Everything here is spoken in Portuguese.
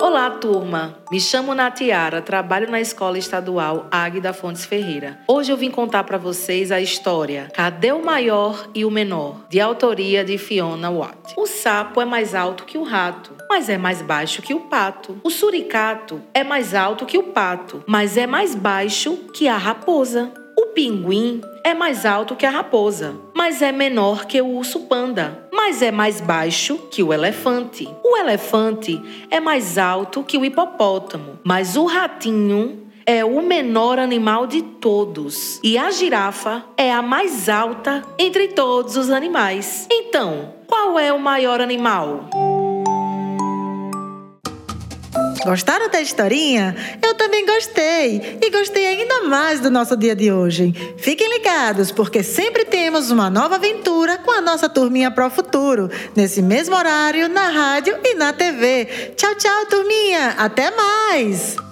Olá, turma! Me chamo Natiara, trabalho na Escola Estadual Águida Fontes Ferreira. Hoje eu vim contar para vocês a história Cadê o Maior e o Menor, de autoria de Fiona Watt. O sapo é mais alto que o rato, mas é mais baixo que o pato. O suricato é mais alto que o pato, mas é mais baixo que a raposa. O pinguim é mais alto que a raposa, mas é menor que o urso panda, mas é mais baixo que o elefante. O elefante é mais alto que o hipopótamo, mas o ratinho é o menor animal de todos e a girafa é a mais alta entre todos os animais. Então, qual é o maior animal? Gostaram da historinha? Eu também gostei. E gostei ainda mais do nosso dia de hoje. Fiquem ligados, porque sempre temos uma nova aventura com a nossa turminha Pro Futuro, nesse mesmo horário, na rádio e na TV. Tchau, tchau, turminha. Até mais!